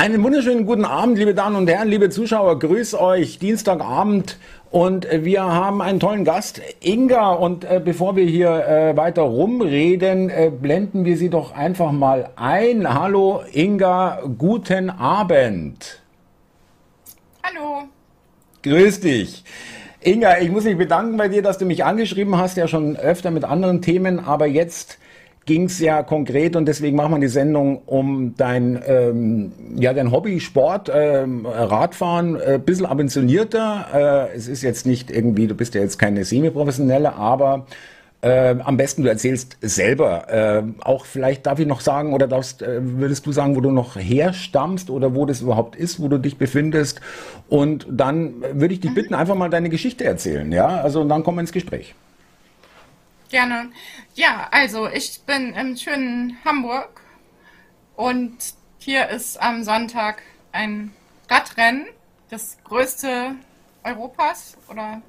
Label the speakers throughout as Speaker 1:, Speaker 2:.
Speaker 1: Einen wunderschönen guten Abend, liebe Damen und Herren, liebe Zuschauer. Grüß euch. Dienstagabend und wir haben einen tollen Gast, Inga. Und äh, bevor wir hier äh, weiter rumreden, äh, blenden wir sie doch einfach mal ein. Hallo, Inga. Guten Abend.
Speaker 2: Hallo.
Speaker 1: Grüß dich. Inga, ich muss mich bedanken bei dir, dass du mich angeschrieben hast, ja schon öfter mit anderen Themen, aber jetzt ging es ja konkret und deswegen machen wir die Sendung um dein, ähm, ja, dein Hobby, Sport, ähm, Radfahren, ein äh, bisschen ambitionierter. Äh, es ist jetzt nicht irgendwie, du bist ja jetzt keine Semi-Professionelle, aber äh, am besten du erzählst selber. Äh, auch vielleicht darf ich noch sagen, oder darfst, äh, würdest du sagen, wo du noch herstammst oder wo das überhaupt ist, wo du dich befindest. Und dann würde ich dich mhm. bitten, einfach mal deine Geschichte erzählen. Ja, also und dann kommen wir ins Gespräch.
Speaker 2: Gerne. Ja, also ich bin im schönen Hamburg und hier ist am Sonntag ein Radrennen, das größte Europas oder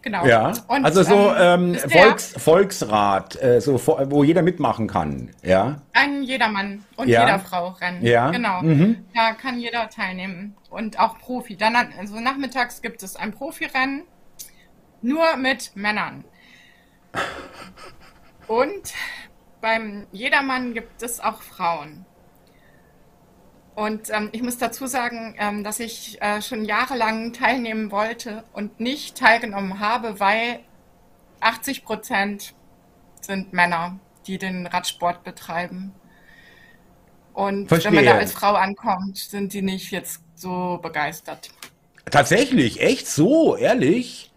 Speaker 1: genau. Ja, und, also so ähm, ähm Volks, Volksrat, äh, so wo jeder mitmachen kann, ja.
Speaker 2: Ein jedermann und ja. jeder Frau rennen. Ja. Genau. Mhm. Da kann jeder teilnehmen und auch Profi. Dann also nachmittags gibt es ein Profirennen nur mit Männern. Und beim Jedermann gibt es auch Frauen. Und ähm, ich muss dazu sagen, ähm, dass ich äh, schon jahrelang teilnehmen wollte und nicht teilgenommen habe, weil 80 Prozent sind Männer, die den Radsport betreiben. Und Verstehe. wenn man da als Frau ankommt, sind die nicht jetzt so begeistert.
Speaker 1: Tatsächlich, echt so, ehrlich?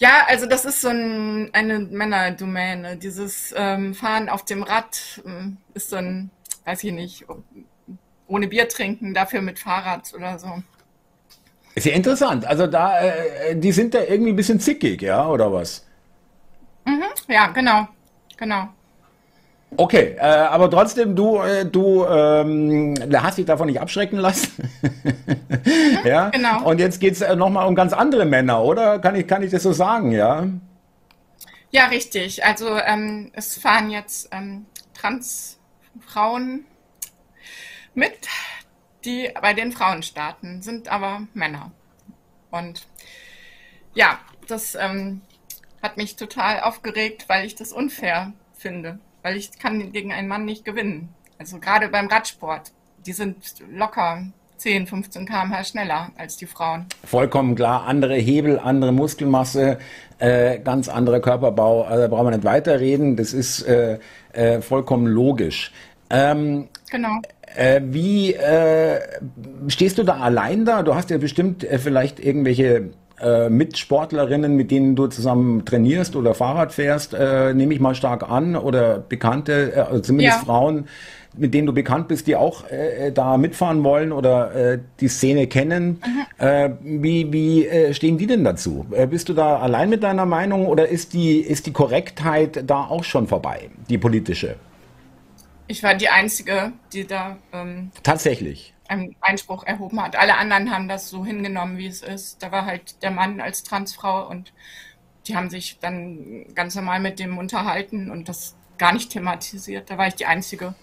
Speaker 2: Ja, also das ist so ein, eine Männerdomäne. Dieses ähm, Fahren auf dem Rad ähm, ist so ein, weiß ich nicht, ohne Bier trinken, dafür mit Fahrrad oder so.
Speaker 1: Ist ja interessant. Also da, äh, die sind da irgendwie ein bisschen zickig, ja, oder was?
Speaker 2: Mhm, ja, genau, genau.
Speaker 1: Okay, äh, aber trotzdem, du, äh, du ähm, hast dich davon nicht abschrecken lassen. ja, genau. Und jetzt geht es äh, nochmal um ganz andere Männer, oder? Kann ich, kann ich das so sagen, ja?
Speaker 2: Ja, richtig. Also ähm, es fahren jetzt ähm, Transfrauen mit, die bei den Frauen starten, sind aber Männer. Und ja, das ähm, hat mich total aufgeregt, weil ich das unfair finde weil ich kann gegen einen Mann nicht gewinnen. Also gerade beim Radsport, die sind locker 10, 15 km/h schneller als die Frauen.
Speaker 1: Vollkommen klar, andere Hebel, andere Muskelmasse, äh, ganz anderer Körperbau, also da brauchen wir nicht weiterreden, das ist äh, äh, vollkommen logisch. Ähm, genau. Äh, wie äh, stehst du da allein da? Du hast ja bestimmt äh, vielleicht irgendwelche äh, Mitsportlerinnen, mit denen du zusammen trainierst oder Fahrrad fährst, äh, nehme ich mal stark an, oder Bekannte, äh, also zumindest ja. Frauen, mit denen du bekannt bist, die auch äh, da mitfahren wollen oder äh, die Szene kennen. Mhm. Äh, wie wie äh, stehen die denn dazu? Äh, bist du da allein mit deiner Meinung oder ist die, ist die Korrektheit da auch schon vorbei, die politische?
Speaker 2: Ich war die Einzige, die da. Ähm,
Speaker 1: Tatsächlich
Speaker 2: einen Einspruch erhoben hat. Alle anderen haben das so hingenommen, wie es ist. Da war halt der Mann als Transfrau und die haben sich dann ganz normal mit dem unterhalten und das gar nicht thematisiert. Da war ich die Einzige,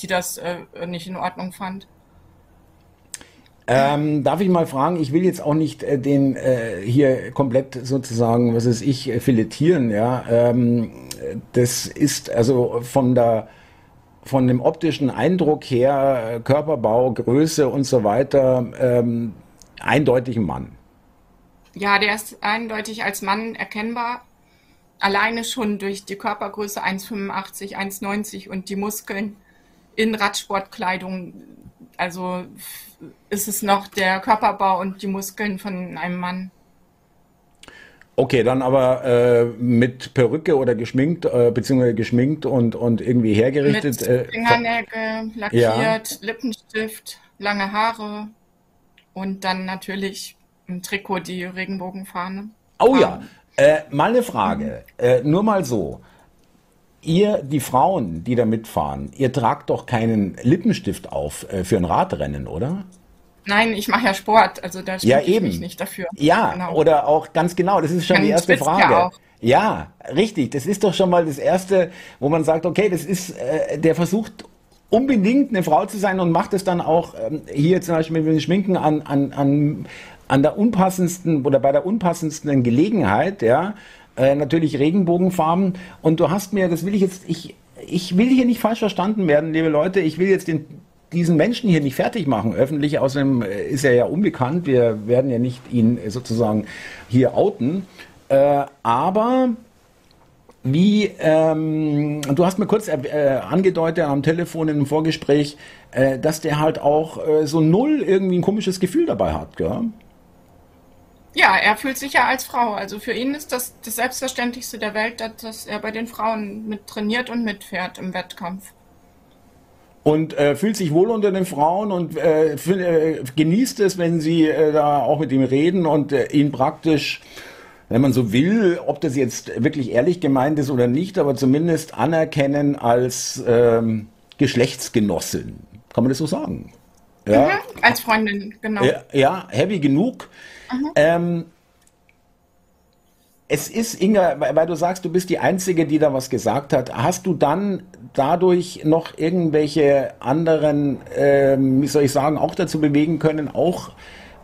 Speaker 2: die das äh, nicht in Ordnung fand.
Speaker 1: Ähm, darf ich mal fragen, ich will jetzt auch nicht äh, den äh, hier komplett sozusagen, was ist ich, äh, filetieren, ja. Ähm, das ist also von der von dem optischen Eindruck her, Körperbau, Größe und so weiter, ähm, eindeutig ein Mann.
Speaker 2: Ja, der ist eindeutig als Mann erkennbar. Alleine schon durch die Körpergröße 1,85, 1,90 und die Muskeln in Radsportkleidung. Also ist es noch der Körperbau und die Muskeln von einem Mann.
Speaker 1: Okay, dann aber äh, mit Perücke oder geschminkt, äh, beziehungsweise geschminkt und, und irgendwie hergerichtet.
Speaker 2: Mit äh, Fingernägel, lackiert, ja. Lippenstift, lange Haare und dann natürlich im Trikot die Regenbogenfahne.
Speaker 1: Oh ja, äh, mal eine Frage, mhm. äh, nur mal so. Ihr, die Frauen, die da mitfahren, ihr tragt doch keinen Lippenstift auf äh, für ein Radrennen, oder?
Speaker 2: Nein, ich mache ja Sport, also da
Speaker 1: ja, eben.
Speaker 2: ich nicht dafür.
Speaker 1: Ja, genau. oder auch ganz genau, das ist schon Man die erste Frage. Ja, ja, richtig, das ist doch schon mal das erste, wo man sagt, okay, das ist, äh, der versucht unbedingt eine Frau zu sein und macht es dann auch ähm, hier zum Beispiel mit dem Schminken an, an, an, an der unpassendsten oder bei der unpassendsten Gelegenheit, ja, äh, natürlich Regenbogenfarben. Und du hast mir, das will ich jetzt, ich, ich will hier nicht falsch verstanden werden, liebe Leute, ich will jetzt den, diesen Menschen hier nicht fertig machen, öffentlich. Außerdem äh, ist er ja unbekannt. Wir werden ja nicht ihn sozusagen hier outen. Äh, aber wie, ähm, du hast mir kurz äh, angedeutet am Telefon einem Vorgespräch, äh, dass der halt auch äh, so null irgendwie ein komisches Gefühl dabei hat, gell?
Speaker 2: Ja, er fühlt sich ja als Frau. Also für ihn ist das das Selbstverständlichste der Welt, dass er bei den Frauen mit trainiert und mitfährt im Wettkampf.
Speaker 1: Und äh, fühlt sich wohl unter den Frauen und äh, äh, genießt es, wenn sie äh, da auch mit ihm reden und äh, ihn praktisch wenn man so will, ob das jetzt wirklich ehrlich gemeint ist oder nicht, aber zumindest anerkennen als ähm, Geschlechtsgenossin. Kann man das so sagen?
Speaker 2: Ja. Mhm, als Freundin, genau.
Speaker 1: Ja, ja heavy genug. Mhm. Ähm, es ist, Inga, weil du sagst, du bist die Einzige, die da was gesagt hat. Hast du dann dadurch noch irgendwelche anderen, ähm, wie soll ich sagen, auch dazu bewegen können, auch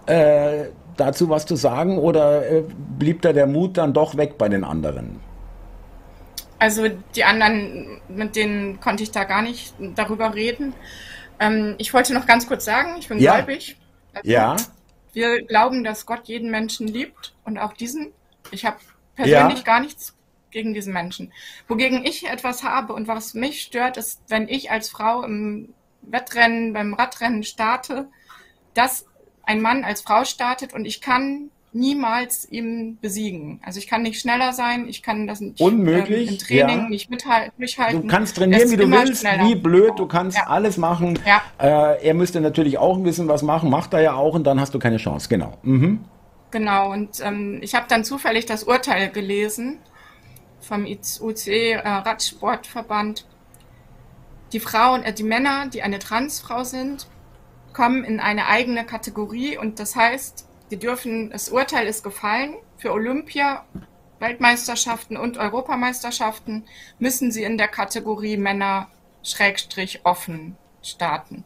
Speaker 1: äh, dazu was zu sagen oder äh, blieb da der Mut dann doch weg bei den anderen?
Speaker 2: Also die anderen, mit denen konnte ich da gar nicht darüber reden. Ähm, ich wollte noch ganz kurz sagen, ich bin ja. gläubig.
Speaker 1: Also ja.
Speaker 2: Wir glauben, dass Gott jeden Menschen liebt und auch diesen. Ich habe persönlich ja. gar nichts gegen diesen Menschen. Wogegen ich etwas habe und was mich stört, ist, wenn ich als Frau im Wettrennen, beim Radrennen starte, dass ein Mann als Frau startet und ich kann niemals ihm besiegen. Also ich kann nicht schneller sein, ich kann das nicht
Speaker 1: Unmöglich,
Speaker 2: ähm, im Training ja. nicht mithalten,
Speaker 1: Du kannst trainieren, wie du willst, schneller. wie blöd, du kannst ja. alles machen. Ja. Äh, er müsste natürlich auch ein bisschen was machen, macht er ja auch und dann hast du keine Chance, genau. Mhm.
Speaker 2: Genau, und ähm, ich habe dann zufällig das Urteil gelesen vom UCE äh, Radsportverband. Die Frauen, äh, die Männer, die eine Transfrau sind, kommen in eine eigene Kategorie und das heißt, die dürfen, das Urteil ist gefallen, für Olympia, Weltmeisterschaften und Europameisterschaften müssen sie in der Kategorie Männer Schrägstrich offen starten.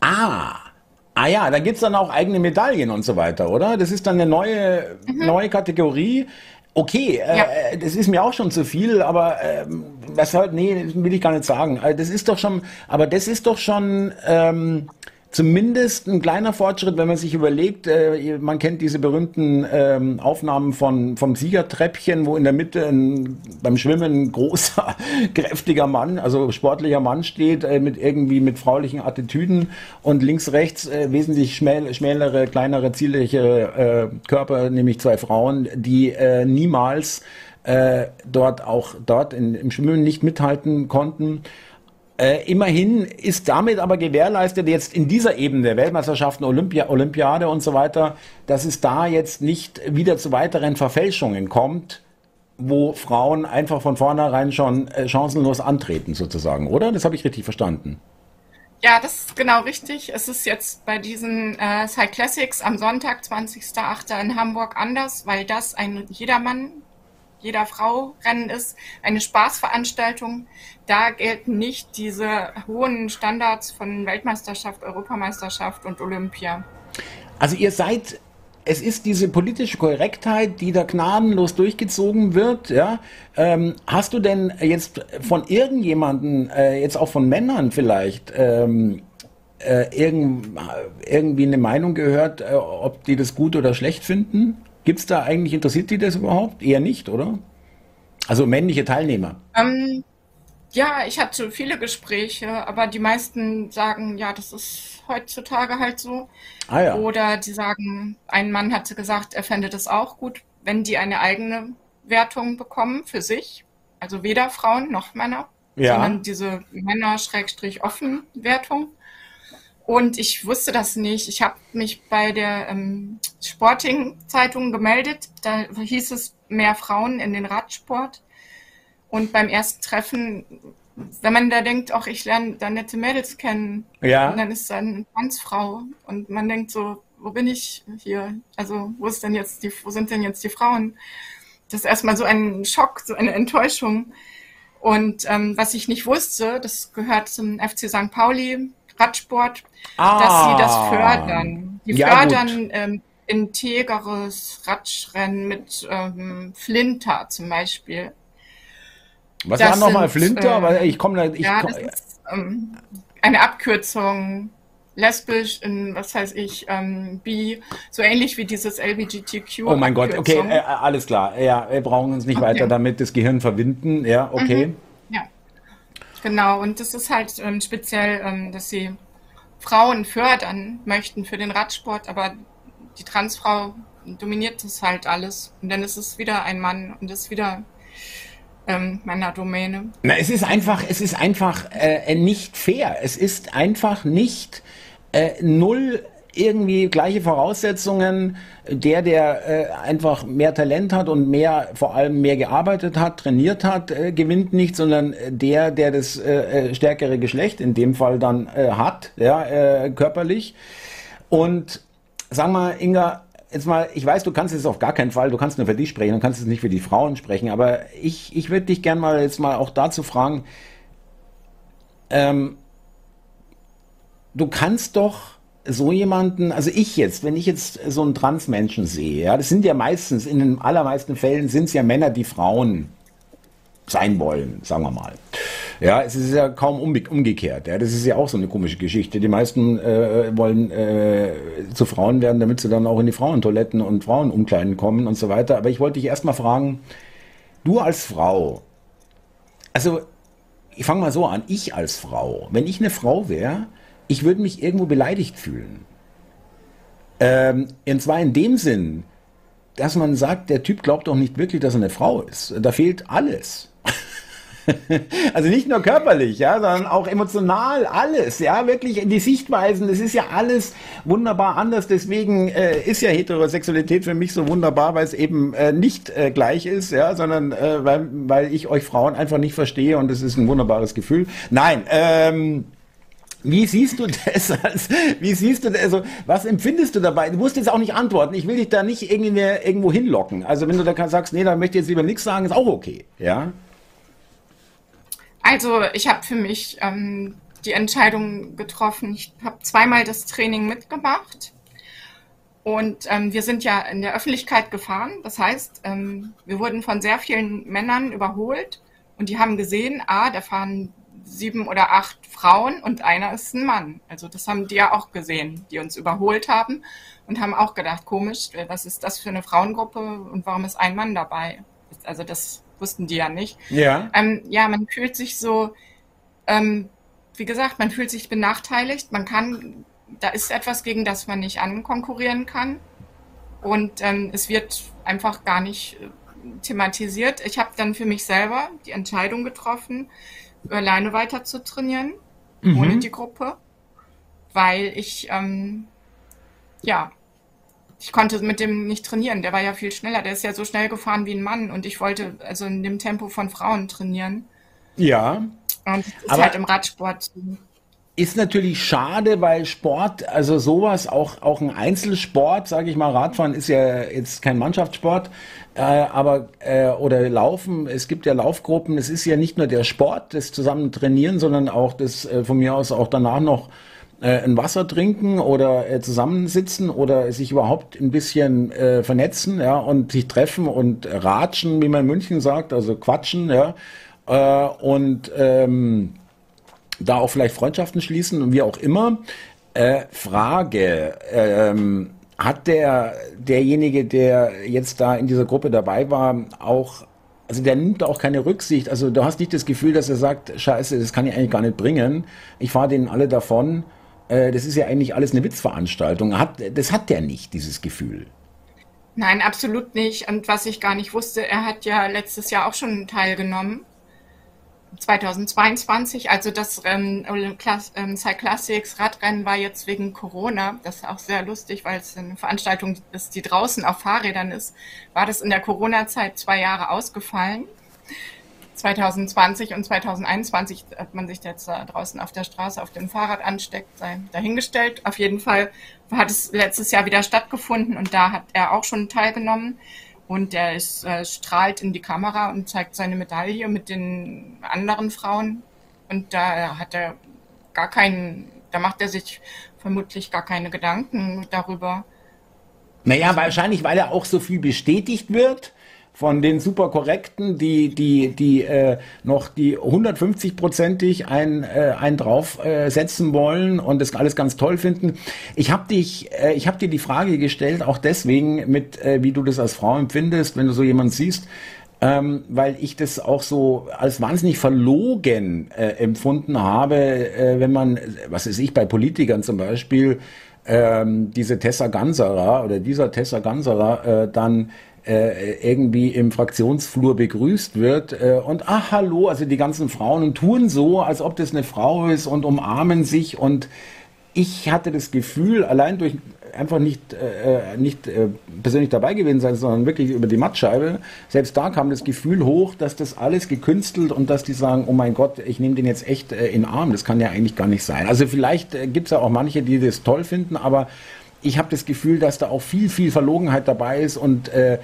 Speaker 1: Ah, Ah ja, da gibt es dann auch eigene Medaillen und so weiter, oder? Das ist dann eine neue, mhm. neue Kategorie. Okay, äh, ja. äh, das ist mir auch schon zu viel, aber äh, was halt, nee, das will ich gar nicht sagen. Äh, das ist doch schon, aber das ist doch schon, ähm, zumindest ein kleiner Fortschritt, wenn man sich überlegt, äh, man kennt diese berühmten ähm, Aufnahmen von, vom Siegertreppchen, wo in der Mitte ein, beim Schwimmen ein großer, kräftiger Mann, also sportlicher Mann steht, äh, mit irgendwie mit fraulichen Attitüden und links, rechts äh, wesentlich schmäl, schmälere, kleinere, zierliche äh, Körper, nämlich zwei Frauen, die äh, niemals äh, dort auch dort in, im Schwimmen nicht mithalten konnten. Äh, immerhin ist damit aber gewährleistet jetzt in dieser Ebene Weltmeisterschaften, Olympia, Olympiade und so weiter, dass es da jetzt nicht wieder zu weiteren Verfälschungen kommt, wo Frauen einfach von vornherein schon äh, chancenlos antreten sozusagen, oder? Das habe ich richtig verstanden.
Speaker 2: Ja, das ist genau richtig. Es ist jetzt bei diesen äh, Cyclassics am Sonntag, 20.08. in Hamburg anders, weil das ein Jedermann jeder Frau Rennen ist, eine Spaßveranstaltung. Da gelten nicht diese hohen Standards von Weltmeisterschaft, Europameisterschaft und Olympia.
Speaker 1: Also ihr seid es ist diese politische Korrektheit, die da gnadenlos durchgezogen wird. Ja? Ähm, hast du denn jetzt von irgendjemanden, äh, jetzt auch von Männern vielleicht, ähm, äh, irgend, irgendwie eine Meinung gehört, äh, ob die das gut oder schlecht finden? Gibt es da eigentlich, interessiert die das überhaupt? Eher nicht, oder? Also männliche Teilnehmer.
Speaker 2: Ähm, ja, ich hatte viele Gespräche, aber die meisten sagen, ja, das ist heutzutage halt so. Ah, ja. Oder die sagen, ein Mann hatte gesagt, er fände das auch gut, wenn die eine eigene Wertung bekommen für sich. Also weder Frauen noch Männer, ja. sondern diese Männer-offen-Wertung. Und ich wusste das nicht. Ich habe mich bei der ähm, Sporting-Zeitung gemeldet. Da hieß es mehr Frauen in den Radsport. Und beim ersten Treffen, wenn man da denkt, auch ich lerne da nette Mädels kennen, ja. und dann ist da eine Transfrau und man denkt so, wo bin ich hier? Also wo ist denn jetzt die, wo sind denn jetzt die Frauen? Das ist erstmal so ein Schock, so eine Enttäuschung. Und ähm, was ich nicht wusste, das gehört zum FC St. Pauli Radsport, ah, dass sie das fördern. Die ja, fördern ähm, integeres Radrennen mit ähm, Flinter zum Beispiel.
Speaker 1: Was das war nochmal Flinter? Äh, ich komme da. Ich
Speaker 2: ja, komm, das ist ähm, eine Abkürzung. Lesbisch, in, was heißt ich, ähm, bi, so ähnlich wie dieses LBGTQ.
Speaker 1: Oh mein Gott, okay, äh, alles klar. Ja, wir brauchen uns nicht okay. weiter damit das Gehirn verwinden. Ja, okay. Mhm.
Speaker 2: Ja, genau. Und das ist halt ähm, speziell, ähm, dass sie Frauen fördern möchten für den Radsport, aber die Transfrau dominiert das halt alles. Und dann ist es wieder ein Mann und ist wieder ähm, meiner Domäne.
Speaker 1: Na, es ist einfach, es ist einfach äh, nicht fair. Es ist einfach nicht äh, null irgendwie gleiche Voraussetzungen. Der, der äh, einfach mehr Talent hat und mehr, vor allem mehr gearbeitet hat, trainiert hat, äh, gewinnt nicht, sondern der, der das äh, äh stärkere Geschlecht in dem Fall dann äh, hat, ja, äh, körperlich. Und sag mal, Inga, jetzt mal, ich weiß, du kannst es auf gar keinen Fall, du kannst nur für dich sprechen, du kannst es nicht für die Frauen sprechen, aber ich, ich würde dich gerne mal jetzt mal auch dazu fragen, ähm, du kannst doch so jemanden, also ich jetzt, wenn ich jetzt so einen Transmenschen sehe, ja, das sind ja meistens, in den allermeisten Fällen sind es ja Männer, die Frauen sein wollen, sagen wir mal. Ja, es ist ja kaum umge umgekehrt. Ja, das ist ja auch so eine komische Geschichte. Die meisten äh, wollen äh, zu Frauen werden, damit sie dann auch in die Frauentoiletten und Frauenumkleiden kommen und so weiter. Aber ich wollte dich erstmal fragen, du als Frau, also ich fange mal so an, ich als Frau, wenn ich eine Frau wäre, ich würde mich irgendwo beleidigt fühlen. Ähm, und zwar in dem Sinn, dass man sagt, der Typ glaubt doch nicht wirklich, dass er eine Frau ist. Da fehlt alles. also nicht nur körperlich, ja, sondern auch emotional, alles, ja, wirklich die Sichtweisen, das ist ja alles wunderbar anders. Deswegen äh, ist ja Heterosexualität für mich so wunderbar, weil es eben äh, nicht äh, gleich ist, ja, sondern äh, weil, weil ich euch Frauen einfach nicht verstehe und es ist ein wunderbares Gefühl. Nein, ähm, wie siehst du das? Wie siehst du das? Also, was empfindest du dabei? Du musst jetzt auch nicht antworten. Ich will dich da nicht irgendwie irgendwo hinlocken. Also, wenn du da sagst, nee, da möchte ich jetzt lieber nichts sagen, ist auch okay. Ja.
Speaker 2: Also ich habe für mich ähm, die Entscheidung getroffen. Ich habe zweimal das Training mitgemacht. Und ähm, wir sind ja in der Öffentlichkeit gefahren. Das heißt, ähm, wir wurden von sehr vielen Männern überholt und die haben gesehen, ah, da fahren sieben oder acht Frauen und einer ist ein Mann. Also das haben die ja auch gesehen, die uns überholt haben und haben auch gedacht, komisch, was ist das für eine Frauengruppe und warum ist ein Mann dabei? Also das wussten die ja nicht.
Speaker 1: Ja.
Speaker 2: Ähm, ja, man fühlt sich so, ähm, wie gesagt, man fühlt sich benachteiligt. Man kann, da ist etwas, gegen das man nicht ankonkurrieren kann. Und ähm, es wird einfach gar nicht äh, thematisiert. Ich habe dann für mich selber die Entscheidung getroffen, alleine weiter zu trainieren, mhm. ohne die Gruppe, weil ich ähm, ja ich konnte mit dem nicht trainieren. Der war ja viel schneller. Der ist ja so schnell gefahren wie ein Mann und ich wollte also in dem Tempo von Frauen trainieren.
Speaker 1: Ja.
Speaker 2: Und das ist halt im Radsport.
Speaker 1: Ist natürlich schade, weil Sport, also sowas, auch, auch ein Einzelsport, sage ich mal, Radfahren ist ja jetzt kein Mannschaftssport, äh, aber äh, oder Laufen, es gibt ja Laufgruppen, es ist ja nicht nur der Sport, das zusammen trainieren, sondern auch das äh, von mir aus auch danach noch äh, ein Wasser trinken oder äh, zusammensitzen oder sich überhaupt ein bisschen äh, vernetzen, ja, und sich treffen und ratschen, wie man in München sagt, also quatschen, ja, äh, und ähm, da auch vielleicht Freundschaften schließen und wie auch immer. Äh, Frage, ähm, hat der derjenige, der jetzt da in dieser Gruppe dabei war, auch also der nimmt auch keine Rücksicht. Also du hast nicht das Gefühl, dass er sagt, scheiße, das kann ich eigentlich gar nicht bringen. Ich fahre denen alle davon. Äh, das ist ja eigentlich alles eine Witzveranstaltung. das hat der nicht, dieses Gefühl.
Speaker 2: Nein, absolut nicht. Und was ich gar nicht wusste, er hat ja letztes Jahr auch schon teilgenommen. 2022, also das ähm, ähm, Cyclassics Radrennen war jetzt wegen Corona, das ist auch sehr lustig, weil es eine Veranstaltung ist, die draußen auf Fahrrädern ist, war das in der Corona-Zeit zwei Jahre ausgefallen. 2020 und 2021, ob man sich jetzt da draußen auf der Straße auf dem Fahrrad ansteckt, sei dahingestellt. Auf jeden Fall hat es letztes Jahr wieder stattgefunden und da hat er auch schon teilgenommen. Und er ist, äh, strahlt in die Kamera und zeigt seine Medaille mit den anderen Frauen. Und da hat er gar keinen, da macht er sich vermutlich gar keine Gedanken darüber.
Speaker 1: Naja, wahrscheinlich, weil er auch so viel bestätigt wird von den super korrekten, die die die äh, noch die 150-prozentig ein äh, einen draufsetzen äh, wollen und das alles ganz toll finden. Ich habe dich äh, ich habe dir die Frage gestellt auch deswegen mit äh, wie du das als Frau empfindest, wenn du so jemand siehst, ähm, weil ich das auch so als wahnsinnig verlogen äh, empfunden habe, äh, wenn man, was weiß ich, bei Politikern zum Beispiel, ähm, diese Tessa Ganserer oder dieser Tessa Ganserer äh, dann irgendwie im Fraktionsflur begrüßt wird äh, und ach hallo, also die ganzen Frauen und tun so, als ob das eine Frau ist und umarmen sich und ich hatte das Gefühl, allein durch einfach nicht, äh, nicht äh, persönlich dabei gewesen sein, sondern wirklich über die Mattscheibe, selbst da kam das Gefühl hoch, dass das alles gekünstelt und dass die sagen, oh mein Gott, ich nehme den jetzt echt äh, in Arm, das kann ja eigentlich gar nicht sein. Also vielleicht äh, gibt es ja auch manche, die das toll finden, aber ich habe das Gefühl, dass da auch viel, viel Verlogenheit dabei ist und äh,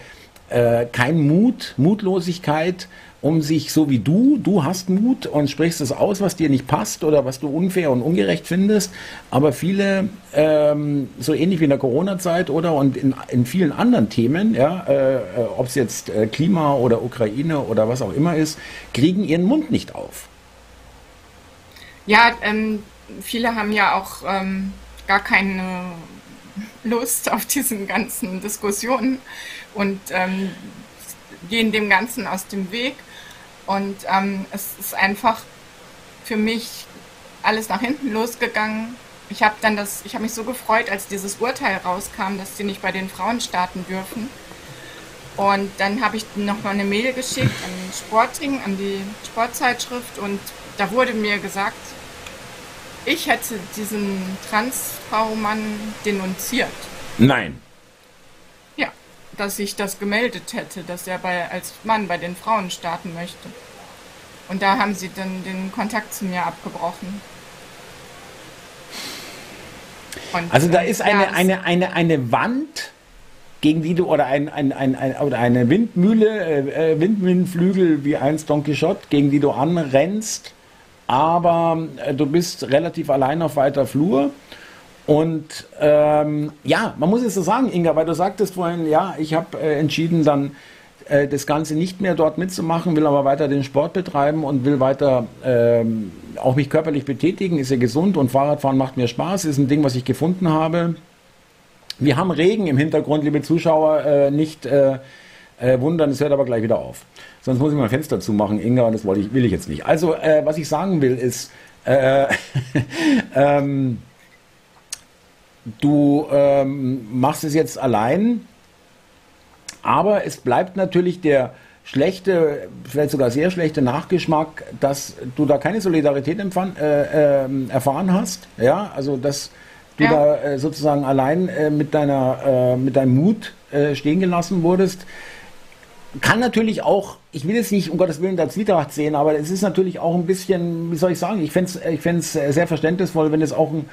Speaker 1: äh, kein Mut, Mutlosigkeit, um sich so wie du, du hast Mut und sprichst es aus, was dir nicht passt oder was du unfair und ungerecht findest. Aber viele, ähm, so ähnlich wie in der Corona-Zeit oder und in, in vielen anderen Themen, ja, äh, äh ob es jetzt äh, Klima oder Ukraine oder was auch immer ist, kriegen ihren Mund nicht auf.
Speaker 2: Ja, ähm, viele haben ja auch ähm, gar keine Lust auf diesen ganzen Diskussionen und ähm, gehen dem Ganzen aus dem Weg. Und ähm, es ist einfach für mich alles nach hinten losgegangen. Ich habe dann das, ich habe mich so gefreut, als dieses Urteil rauskam, dass sie nicht bei den Frauen starten dürfen. Und dann habe ich noch mal eine Mail geschickt an Sporting, an die Sportzeitschrift und da wurde mir gesagt, ich hätte diesen Transfrau-Mann denunziert.
Speaker 1: Nein.
Speaker 2: Ja, dass ich das gemeldet hätte, dass er bei, als Mann bei den Frauen starten möchte. Und da haben sie dann den Kontakt zu mir abgebrochen.
Speaker 1: Und, also da ist eine, ja, eine, eine, eine Wand, gegen die du, oder, ein, ein, ein, ein oder eine Windmühle, äh, äh Windmühlenflügel wie einst Don Quixote, gegen die du anrennst aber äh, du bist relativ allein auf weiter Flur. Und ähm, ja, man muss es so sagen, Inga, weil du sagtest vorhin, ja, ich habe äh, entschieden, dann äh, das Ganze nicht mehr dort mitzumachen, will aber weiter den Sport betreiben und will weiter ähm, auch mich körperlich betätigen, ist ja gesund und Fahrradfahren macht mir Spaß, ist ein Ding, was ich gefunden habe. Wir haben Regen im Hintergrund, liebe Zuschauer, äh, nicht äh, äh, wundern, es hört aber gleich wieder auf. Sonst muss ich mein Fenster zumachen, Inga, und das wollte ich, will ich jetzt nicht. Also, äh, was ich sagen will, ist, äh, ähm, du ähm, machst es jetzt allein, aber es bleibt natürlich der schlechte, vielleicht sogar sehr schlechte Nachgeschmack, dass du da keine Solidarität empfand, äh, äh, erfahren hast. Ja, also dass du ja. da äh, sozusagen allein äh, mit deiner, äh, mit deinem Mut stehen gelassen wurdest kann natürlich auch, ich will jetzt nicht um Gottes Willen da Zwietracht sehen, aber es ist natürlich auch ein bisschen, wie soll ich sagen, ich fände es ich fänd's sehr verständnisvoll, wenn es auch ein,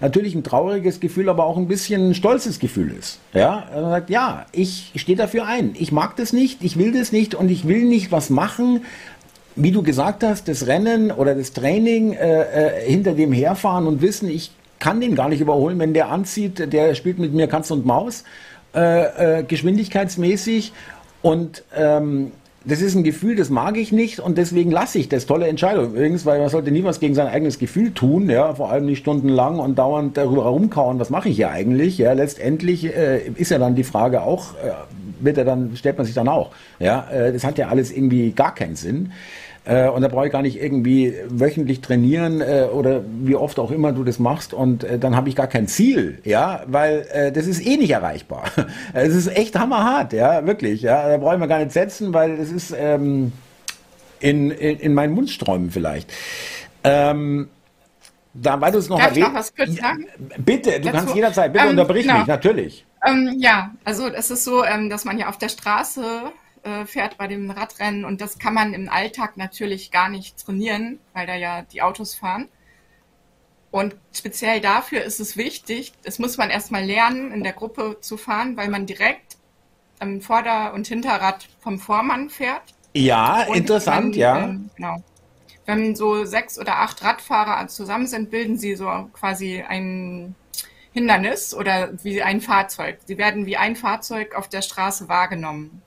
Speaker 1: natürlich ein trauriges Gefühl, aber auch ein bisschen ein stolzes Gefühl ist. Ja, man sagt, ja, ich stehe dafür ein. Ich mag das nicht, ich will das nicht und ich will nicht was machen, wie du gesagt hast, das Rennen oder das Training äh, äh, hinter dem herfahren und wissen, ich kann den gar nicht überholen, wenn der anzieht, der spielt mit mir Katz und Maus, äh, äh, geschwindigkeitsmäßig und ähm, das ist ein Gefühl, das mag ich nicht und deswegen lasse ich das. Tolle Entscheidung übrigens, weil man sollte nie was gegen sein eigenes Gefühl tun, ja, vor allem nicht stundenlang und dauernd darüber rumkauen, was mache ich hier eigentlich, ja, letztendlich äh, ist ja dann die Frage auch, äh, wird er dann, stellt man sich dann auch, ja, äh, das hat ja alles irgendwie gar keinen Sinn. Äh, und da brauche ich gar nicht irgendwie wöchentlich trainieren äh, oder wie oft auch immer du das machst und äh, dann habe ich gar kein Ziel, ja, weil äh, das ist eh nicht erreichbar. Es ist echt hammerhart, ja, wirklich, ja. Da brauche ich mir gar nicht setzen, weil das ist ähm, in, in, in meinen Mundsträumen vielleicht. Ähm, da, weil du es noch
Speaker 2: kurz sagen?
Speaker 1: Bitte, du Dazu, kannst jederzeit, bitte ähm, unterbrich genau. mich, natürlich.
Speaker 2: Ähm, ja, also es ist so, ähm, dass man ja auf der Straße äh, fährt bei dem Radrennen und das kann man im Alltag natürlich gar nicht trainieren, weil da ja die Autos fahren. Und speziell dafür ist es wichtig, das muss man erstmal lernen, in der Gruppe zu fahren, weil man direkt ähm, Vorder- und Hinterrad vom Vormann fährt.
Speaker 1: Ja, und interessant, wenn, ja.
Speaker 2: Ähm, genau. Wenn so sechs oder acht Radfahrer zusammen sind, bilden sie so quasi ein Hindernis oder wie ein Fahrzeug. Sie werden wie ein Fahrzeug auf der Straße wahrgenommen.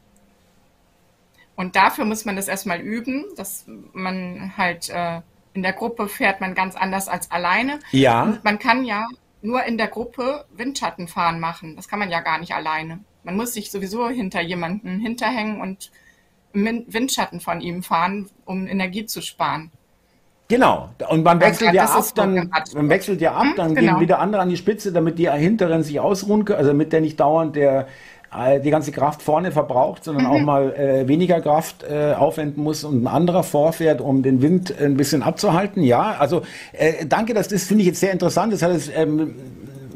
Speaker 2: Und dafür muss man das erstmal üben, dass man halt äh, in der Gruppe fährt man ganz anders als alleine.
Speaker 1: Ja.
Speaker 2: Und man kann ja nur in der Gruppe Windschattenfahren machen. Das kann man ja gar nicht alleine. Man muss sich sowieso hinter jemanden hinterhängen und im Windschatten von ihm fahren, um Energie zu sparen.
Speaker 1: Genau. Und man wechselt ja ab, dann, man wechselt ja ab, dann genau. gehen wieder andere an die Spitze, damit die Hinteren sich ausruhen können, also damit der nicht dauernd der die ganze Kraft vorne verbraucht, sondern mhm. auch mal äh, weniger Kraft äh, aufwenden muss und ein anderer vorfährt, um den Wind ein bisschen abzuhalten. Ja, also äh, danke, das, das finde ich jetzt sehr interessant. Das hat es ähm,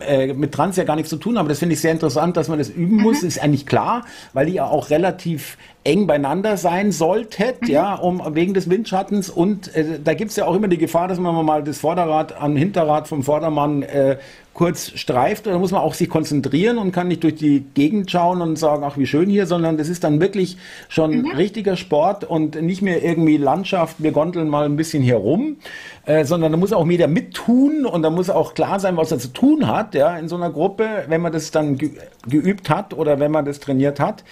Speaker 1: äh, mit Trans ja gar nichts zu tun, aber das finde ich sehr interessant, dass man das üben muss. Mhm. Ist eigentlich klar, weil ihr auch relativ eng beieinander sein solltet, mhm. ja, um wegen des Windschattens. Und äh, da gibt's ja auch immer die Gefahr, dass man mal das Vorderrad am Hinterrad vom Vordermann äh, kurz streift. Da muss man auch sich konzentrieren und kann nicht durch die Gegend schauen und sagen, ach wie schön hier, sondern das ist dann wirklich schon mhm. richtiger Sport und nicht mehr irgendwie Landschaft, wir gondeln mal ein bisschen hier rum, äh, sondern da muss auch jeder mittun und da muss auch klar sein, was er zu tun hat, ja, in so einer Gruppe, wenn man das dann geübt hat oder wenn man das trainiert hat.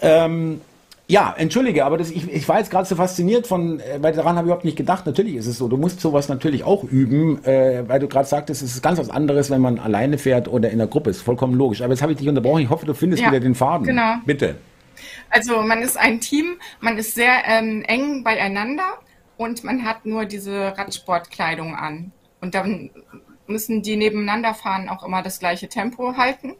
Speaker 1: Ähm, ja, entschuldige, aber das, ich, ich war jetzt gerade so fasziniert von, äh, weil daran habe ich überhaupt nicht gedacht. Natürlich ist es so, du musst sowas natürlich auch üben, äh, weil du gerade sagtest, es ist ganz was anderes, wenn man alleine fährt oder in der Gruppe. Ist vollkommen logisch. Aber jetzt habe ich dich unterbrochen. Ich hoffe, du findest ja, wieder den Faden.
Speaker 2: Genau.
Speaker 1: Bitte.
Speaker 2: Also man ist ein Team, man ist sehr ähm, eng beieinander und man hat nur diese Radsportkleidung an. Und dann müssen die nebeneinander fahren auch immer das gleiche Tempo halten.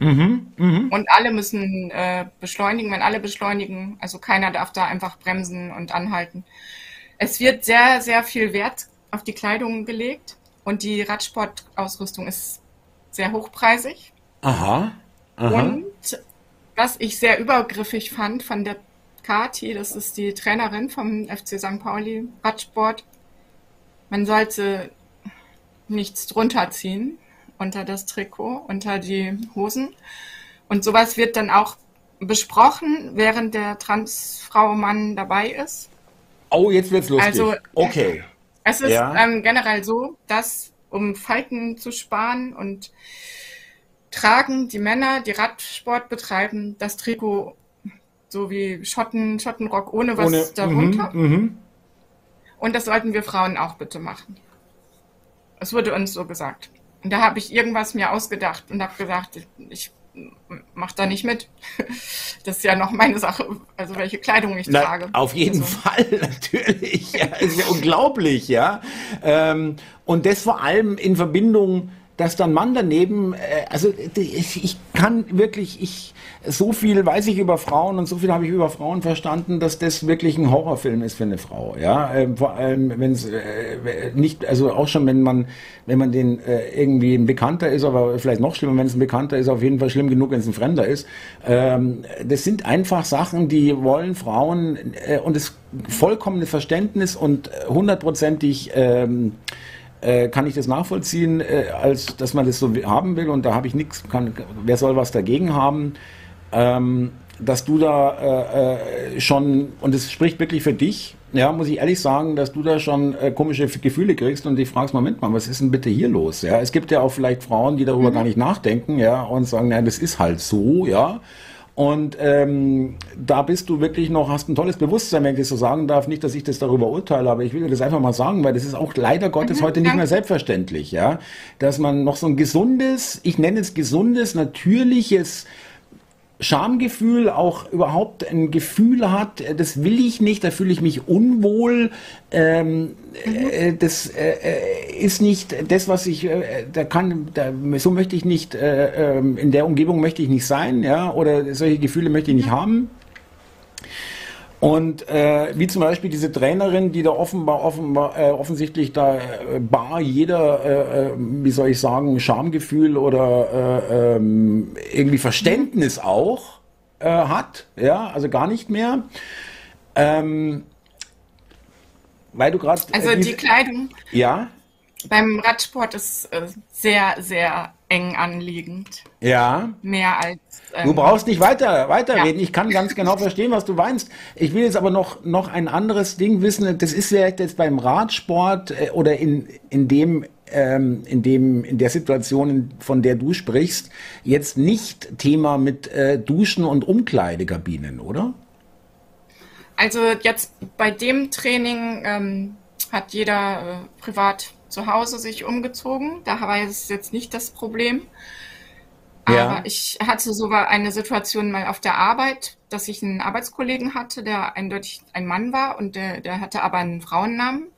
Speaker 2: Mhm, mh. Und alle müssen äh, beschleunigen, wenn alle beschleunigen. Also keiner darf da einfach bremsen und anhalten. Es wird sehr, sehr viel Wert auf die Kleidung gelegt und die Radsportausrüstung ist sehr hochpreisig.
Speaker 1: Aha. aha.
Speaker 2: Und was ich sehr übergriffig fand von der Kati, das ist die Trainerin vom FC St. Pauli Radsport, man sollte nichts drunter ziehen unter das Trikot, unter die Hosen. Und sowas wird dann auch besprochen, während der Transfrau Mann dabei ist.
Speaker 1: Oh, jetzt wird's lustig. Also, okay.
Speaker 2: Es ist ja. ähm, generell so, dass um Falten zu sparen und tragen die Männer, die Radsport betreiben, das Trikot so wie Schotten, Schottenrock ohne was ohne, darunter. Mm -hmm. Und das sollten wir Frauen auch bitte machen. Es wurde uns so gesagt. Und da habe ich irgendwas mir ausgedacht und habe gesagt, ich mach da nicht mit. Das ist ja noch meine Sache, also welche Kleidung ich Na, trage.
Speaker 1: Auf jeden also. Fall, natürlich. Ja, ist ja unglaublich, ja. Ähm, und das vor allem in Verbindung dass dann Mann daneben, äh, also ich, kann wirklich, ich so viel weiß ich über Frauen und so viel habe ich über Frauen verstanden, dass das wirklich ein Horrorfilm ist für eine Frau. Ja, äh, vor allem wenn es äh, nicht, also auch schon wenn man, wenn man den äh, irgendwie ein Bekannter ist, aber vielleicht noch schlimmer, wenn es ein Bekannter ist, auf jeden Fall schlimm genug, wenn es ein Fremder ist. Ähm, das sind einfach Sachen, die wollen Frauen äh, und das vollkommene Verständnis und hundertprozentig ähm, äh, kann ich das nachvollziehen, äh, als dass man das so haben will und da habe ich nichts, wer soll was dagegen haben, ähm, dass du da äh, äh, schon, und es spricht wirklich für dich, ja, muss ich ehrlich sagen, dass du da schon äh, komische Gefühle kriegst und dich fragst, Moment mal, was ist denn bitte hier los? Ja, es gibt ja auch vielleicht Frauen, die darüber mhm. gar nicht nachdenken, ja, und sagen, ja, das ist halt so, ja. Und ähm, da bist du wirklich noch, hast ein tolles Bewusstsein, wenn ich das so sagen darf. Nicht, dass ich das darüber urteile, aber ich will dir das einfach mal sagen, weil das ist auch leider Gottes mhm, heute nicht mehr selbstverständlich, ja. Dass man noch so ein gesundes, ich nenne es gesundes, natürliches Schamgefühl auch überhaupt ein Gefühl hat, das will ich nicht, da fühle ich mich unwohl, ähm, mhm. äh, das äh, ist nicht das, was ich, äh, da kann, da, so möchte ich nicht, äh, ähm, in der Umgebung möchte ich nicht sein, ja, oder solche Gefühle möchte ich nicht mhm. haben. Und äh, wie zum Beispiel diese Trainerin, die da offenbar, offenbar äh, offensichtlich da äh, bar jeder, äh, äh, wie soll ich sagen, Schamgefühl oder äh, ähm, irgendwie Verständnis auch äh, hat, ja, also gar nicht mehr. Ähm, weil du gerade.
Speaker 2: Also äh, die Kleidung.
Speaker 1: Ja.
Speaker 2: Beim Radsport ist sehr, sehr eng anliegend.
Speaker 1: Ja.
Speaker 2: Mehr als.
Speaker 1: Ähm, du brauchst nicht weiter weiterreden. Ja. Ich kann ganz genau verstehen, was du meinst. Ich will jetzt aber noch noch ein anderes Ding wissen. Das ist vielleicht jetzt beim Radsport äh, oder in in dem ähm, in dem in der Situation, von der du sprichst, jetzt nicht Thema mit äh, Duschen und Umkleidekabinen, oder?
Speaker 2: Also jetzt bei dem Training ähm, hat jeder äh, privat zu Hause sich umgezogen. Da war es jetzt nicht das Problem. Ja. Aber ich hatte sogar eine Situation mal auf der Arbeit, dass ich einen Arbeitskollegen hatte, der eindeutig ein Mann war und der, der hatte aber einen Frauennamen.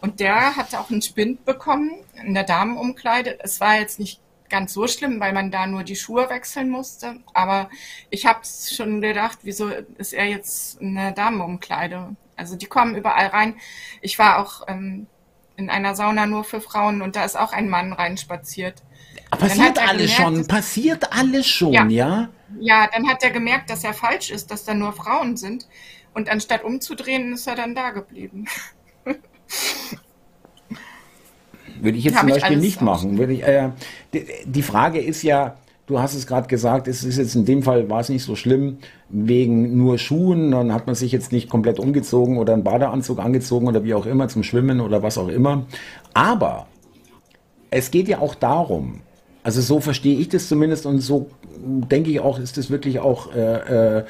Speaker 2: Und der hatte auch einen Spind bekommen in der Damenumkleide. Es war jetzt nicht ganz so schlimm, weil man da nur die Schuhe wechseln musste. Aber ich habe schon gedacht, wieso ist er jetzt in der Damenumkleide? Also die kommen überall rein. Ich war auch ähm, in einer Sauna nur für Frauen und da ist auch ein Mann reinspaziert.
Speaker 1: Passiert alles gemerkt, schon, passiert alles schon, ja. ja?
Speaker 2: Ja, dann hat er gemerkt, dass er falsch ist, dass da nur Frauen sind. Und anstatt umzudrehen, ist er dann da geblieben.
Speaker 1: Würde ich jetzt Hab zum Beispiel nicht machen. Würde ich, äh, die, die Frage ist ja, du hast es gerade gesagt, es ist jetzt in dem Fall war es nicht so schlimm wegen nur Schuhen, dann hat man sich jetzt nicht komplett umgezogen oder einen Badeanzug angezogen oder wie auch immer zum Schwimmen oder was auch immer. Aber es geht ja auch darum, also so verstehe ich das zumindest und so denke ich auch, ist das wirklich auch, äh, äh,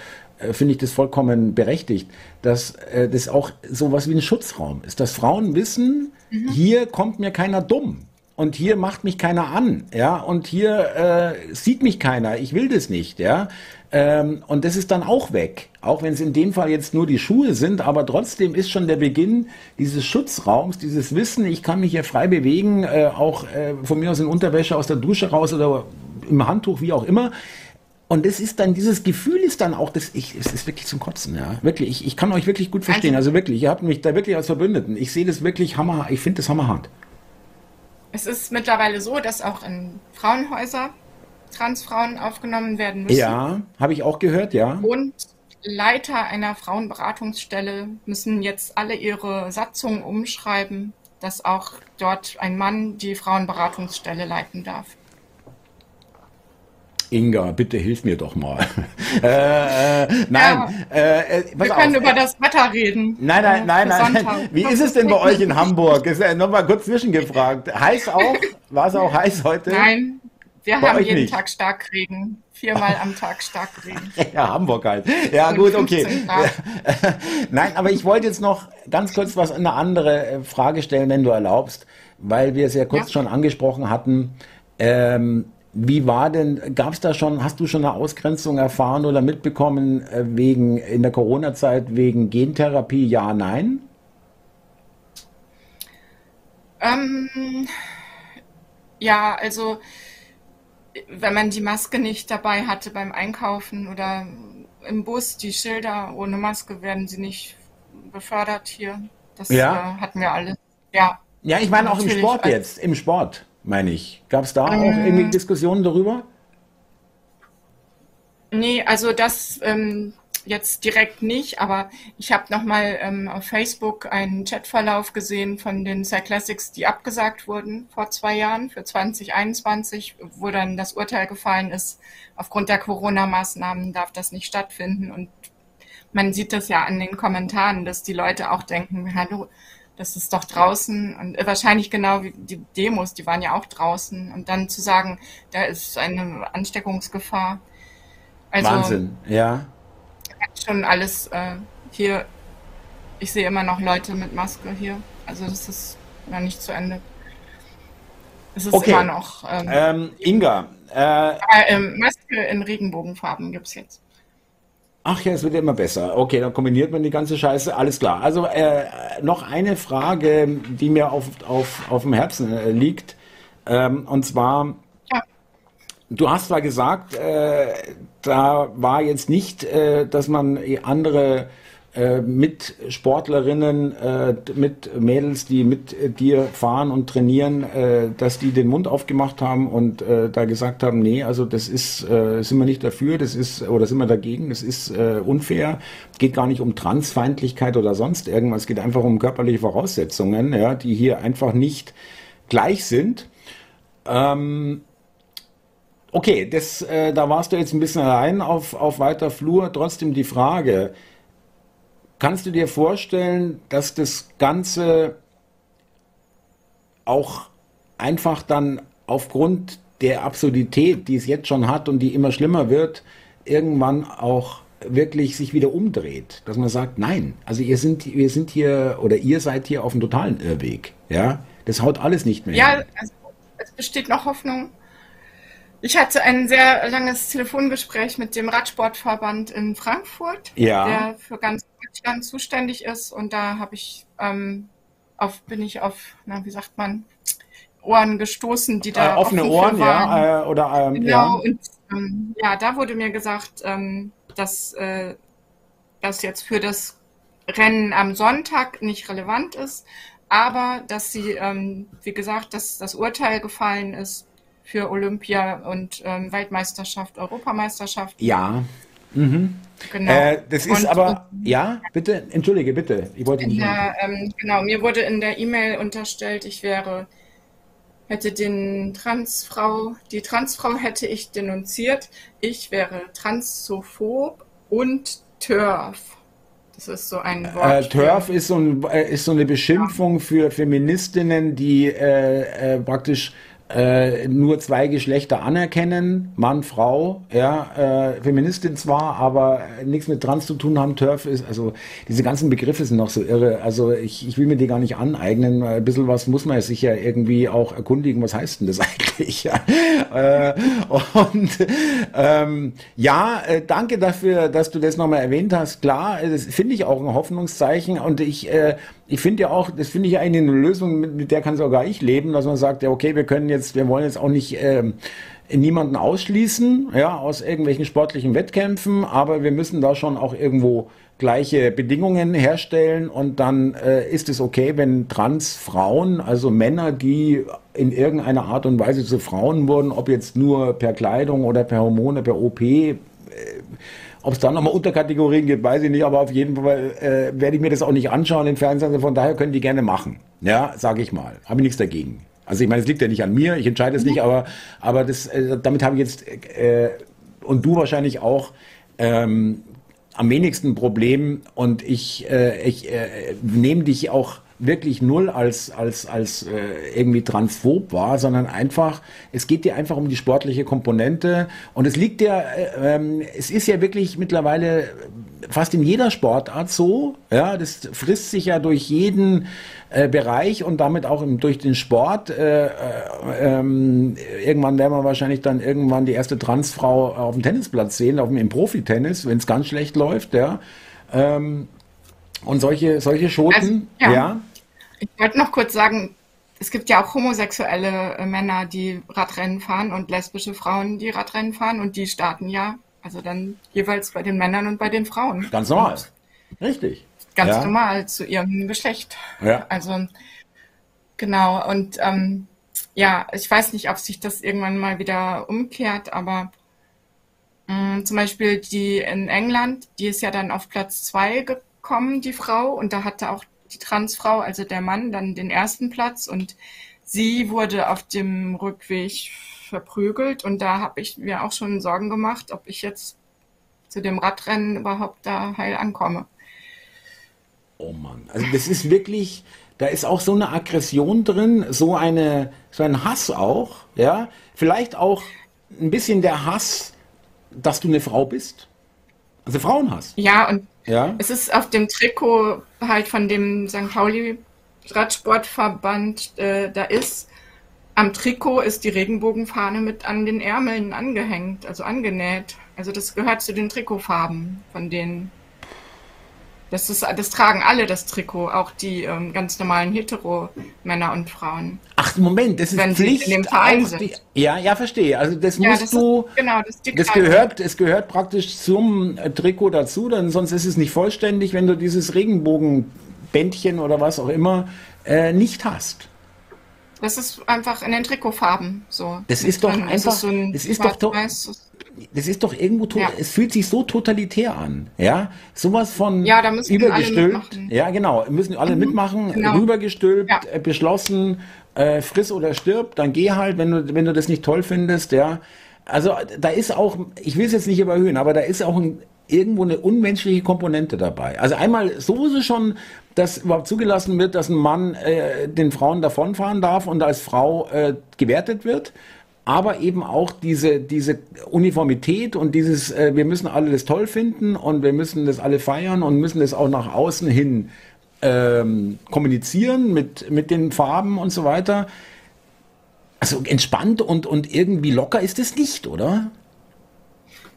Speaker 1: finde ich das vollkommen berechtigt, dass äh, das auch sowas wie ein Schutzraum ist, dass Frauen wissen, mhm. hier kommt mir keiner dumm und hier macht mich keiner an, ja, und hier äh, sieht mich keiner, ich will das nicht, ja. Ähm, und das ist dann auch weg. Auch wenn es in dem Fall jetzt nur die Schuhe sind, aber trotzdem ist schon der Beginn dieses Schutzraums, dieses Wissen, ich kann mich hier frei bewegen, äh, auch äh, von mir aus in Unterwäsche aus der Dusche raus oder im Handtuch, wie auch immer. Und es ist dann, dieses Gefühl ist dann auch, das, ich, es ist wirklich zum Kotzen, ja. Wirklich, ich, ich kann euch wirklich gut verstehen. Also, also wirklich, ihr habt mich da wirklich als Verbündeten. Ich sehe das wirklich hammer, ich finde das hammerhart.
Speaker 2: Es ist mittlerweile so, dass auch in Frauenhäuser Transfrauen aufgenommen werden müssen.
Speaker 1: Ja, habe ich auch gehört, ja.
Speaker 2: Und Leiter einer Frauenberatungsstelle müssen jetzt alle ihre Satzungen umschreiben, dass auch dort ein Mann die Frauenberatungsstelle leiten darf.
Speaker 1: Inga, bitte hilf mir doch mal. äh, äh, nein,
Speaker 2: ja, äh, äh wir können auf. über das Wetter reden.
Speaker 1: Nein, nein, nein, nein. Wie ist es denn bei euch in Hamburg? Ist ja nochmal kurz zwischengefragt. Heiß auch? War es auch heiß heute?
Speaker 2: Nein, wir bei haben jeden nicht. Tag Starkregen. Viermal am Tag Starkregen.
Speaker 1: ja, Hamburg halt. Ja, gut, okay. Nein, aber ich wollte jetzt noch ganz kurz was eine andere äh, Frage stellen, wenn du erlaubst, weil wir es ja kurz ja. schon angesprochen hatten. Ähm, wie war denn, gab es da schon, hast du schon eine Ausgrenzung erfahren oder mitbekommen äh, wegen in der Corona-Zeit wegen Gentherapie? Ja, nein?
Speaker 2: Ähm, ja, also wenn man die Maske nicht dabei hatte beim Einkaufen oder im Bus, die Schilder ohne Maske werden sie nicht befördert hier. Das ja. äh, hatten wir alle. Ja.
Speaker 1: Ja, ich meine auch im Sport jetzt, im Sport meine ich. Gab es da ähm, auch irgendwie Diskussionen darüber?
Speaker 2: Nee, also das ähm, jetzt direkt nicht, aber ich habe nochmal ähm, auf Facebook einen Chatverlauf gesehen von den Cyclassics, die abgesagt wurden vor zwei Jahren für 2021, wo dann das Urteil gefallen ist, aufgrund der Corona-Maßnahmen darf das nicht stattfinden. Und man sieht das ja an den Kommentaren, dass die Leute auch denken, hallo, das ist doch draußen und wahrscheinlich genau wie die Demos, die waren ja auch draußen und dann zu sagen, da ist eine Ansteckungsgefahr.
Speaker 1: Also, Wahnsinn, ja.
Speaker 2: Schon alles äh, hier. Ich sehe immer noch Leute mit Maske hier. Also das ist noch nicht zu Ende. Es ist okay. immer noch.
Speaker 1: Ähm, ähm, Inga.
Speaker 2: Äh, äh, Maske in Regenbogenfarben gibt es jetzt.
Speaker 1: Ach ja, es wird ja immer besser. Okay, dann kombiniert man die ganze Scheiße. Alles klar. Also äh, noch eine Frage, die mir auf, auf, auf dem Herzen äh, liegt. Ähm, und zwar. Du hast zwar gesagt, äh, da war jetzt nicht, äh, dass man andere äh, mit Sportlerinnen, äh, mit Mädels, die mit dir fahren und trainieren, äh, dass die den Mund aufgemacht haben und äh, da gesagt haben, nee, also das ist, äh, sind wir nicht dafür, das ist, oder sind wir dagegen, das ist äh, unfair, geht gar nicht um Transfeindlichkeit oder sonst irgendwas, es geht einfach um körperliche Voraussetzungen, ja, die hier einfach nicht gleich sind. Ähm, okay, das, äh, da warst du jetzt ein bisschen allein auf, auf weiter Flur. Trotzdem die Frage, kannst du dir vorstellen, dass das Ganze auch einfach dann aufgrund der Absurdität, die es jetzt schon hat und die immer schlimmer wird, irgendwann auch wirklich sich wieder umdreht, dass man sagt, nein, also ihr sind, wir sind hier oder ihr seid hier auf einem totalen Irrweg, ja, das haut alles nicht mehr.
Speaker 2: Ja, also, es besteht noch Hoffnung. Ich hatte ein sehr langes Telefongespräch mit dem Radsportverband in Frankfurt, ja. der für ganz Deutschland zuständig ist, und da habe ich ähm, auf, bin ich auf, na, wie sagt man, Ohren gestoßen, die da
Speaker 1: äh, offene Ohren, waren. ja, äh, oder
Speaker 2: ähm, genau. Ja. Und ähm, ja, da wurde mir gesagt, ähm, dass äh, das jetzt für das Rennen am Sonntag nicht relevant ist, aber dass sie, ähm, wie gesagt, dass das Urteil gefallen ist für Olympia und ähm, Weltmeisterschaft, Europameisterschaft.
Speaker 1: Ja. Mhm. Genau. Äh, das ist und, aber, ja, bitte, entschuldige, bitte.
Speaker 2: Ich wollte nicht. Der, ähm, genau, mir wurde in der E-Mail unterstellt, ich wäre hätte den Transfrau, die Transfrau hätte ich denunziert. Ich wäre transphob und TERF. Das ist so ein
Speaker 1: Wort. Äh, TERF ist so, ein, äh, ist so eine Beschimpfung ja. für Feministinnen, die äh, äh, praktisch äh, nur zwei Geschlechter anerkennen, Mann, Frau, ja, äh, Feministin zwar, aber nichts mit Trans zu tun haben, Turf ist, also diese ganzen Begriffe sind noch so irre, also ich, ich will mir die gar nicht aneignen, ein bisschen was muss man sich ja irgendwie auch erkundigen, was heißt denn das eigentlich, ja? äh, und ähm, ja, äh, danke dafür, dass du das nochmal erwähnt hast, klar, das finde ich auch ein Hoffnungszeichen und ich äh, ich finde ja auch, das finde ich eigentlich eine Lösung, mit, mit der kann sogar ich leben, dass man sagt, ja, okay, wir können jetzt, wir wollen jetzt auch nicht ähm, niemanden ausschließen, ja, aus irgendwelchen sportlichen Wettkämpfen, aber wir müssen da schon auch irgendwo gleiche Bedingungen herstellen und dann äh, ist es okay, wenn Transfrauen, also Männer, die in irgendeiner Art und Weise zu Frauen wurden, ob jetzt nur per Kleidung oder per Hormone, per OP, äh, ob es da nochmal Unterkategorien gibt, weiß ich nicht, aber auf jeden Fall äh, werde ich mir das auch nicht anschauen im Fernsehen. Also von daher können die gerne machen. Ja, sage ich mal. Habe ich nichts dagegen. Also ich meine, es liegt ja nicht an mir, ich entscheide es nicht, mhm. aber, aber das, äh, damit habe ich jetzt, äh, und du wahrscheinlich auch, ähm, am wenigsten Problem und ich, äh, ich äh, nehme dich auch wirklich null als, als, als äh, irgendwie transphob war, sondern einfach, es geht dir einfach um die sportliche Komponente und es liegt ja, äh, ähm, es ist ja wirklich mittlerweile fast in jeder Sportart so, ja, das frisst sich ja durch jeden äh, Bereich und damit auch im, durch den Sport. Äh, äh, ähm, irgendwann werden wir wahrscheinlich dann irgendwann die erste Transfrau auf dem Tennisplatz sehen, auf dem im Profitennis, wenn es ganz schlecht läuft, ja. Ähm, und solche, solche Schoten, also, ja. ja.
Speaker 2: Ich wollte noch kurz sagen, es gibt ja auch homosexuelle äh, Männer, die Radrennen fahren und lesbische Frauen, die Radrennen fahren und die starten ja, also dann jeweils bei den Männern und bei den Frauen.
Speaker 1: Ganz normal. Richtig.
Speaker 2: Ganz ja. normal zu ihrem Geschlecht. Ja. Also genau. Und ähm, ja, ich weiß nicht, ob sich das irgendwann mal wieder umkehrt, aber mh, mm, zum Beispiel die in England, die ist ja dann auf Platz zwei gekommen, die Frau, und da hatte auch die Transfrau, also der Mann, dann den ersten Platz und sie wurde auf dem Rückweg verprügelt und da habe ich mir auch schon Sorgen gemacht, ob ich jetzt zu dem Radrennen überhaupt da heil ankomme.
Speaker 1: Oh Mann, also das ist wirklich, da ist auch so eine Aggression drin, so eine, so ein Hass auch, ja, vielleicht auch ein bisschen der Hass, dass du eine Frau bist. Also Frauenhass.
Speaker 2: Ja, und ja? Es ist auf dem Trikot halt von dem St. Pauli Radsportverband, äh, da ist am Trikot ist die Regenbogenfahne mit an den Ärmeln angehängt, also angenäht. Also das gehört zu den Trikotfarben von denen. Das, ist, das tragen alle das Trikot, auch die ähm, ganz normalen Hetero-Männer und Frauen.
Speaker 1: Ach, Moment, das ist Pflicht. Die, ja, ja, verstehe. Also das ja, musst das du. Ist, genau, das, das gehört, es gehört praktisch zum äh, Trikot dazu, denn sonst ist es nicht vollständig, wenn du dieses Regenbogenbändchen oder was auch immer äh, nicht hast.
Speaker 2: Das ist einfach in den Trikotfarben so.
Speaker 1: Das ist doch einfach. Das ist, so ein das ist doch, das ist doch irgendwo, ja. es fühlt sich so totalitär an, ja, sowas von
Speaker 2: ja, da müssen übergestülpt,
Speaker 1: ja genau, müssen alle mhm. mitmachen, genau. rübergestülpt, ja. äh, beschlossen, äh, friss oder stirb, dann geh halt, wenn du, wenn du das nicht toll findest, ja, also da ist auch, ich will es jetzt nicht überhöhen, aber da ist auch ein, irgendwo eine unmenschliche Komponente dabei. Also einmal so ist es schon, dass überhaupt zugelassen wird, dass ein Mann äh, den Frauen davonfahren darf und als Frau äh, gewertet wird aber eben auch diese, diese Uniformität und dieses, äh, wir müssen alle das toll finden und wir müssen das alle feiern und müssen das auch nach außen hin ähm, kommunizieren mit, mit den Farben und so weiter. Also entspannt und, und irgendwie locker ist es nicht, oder?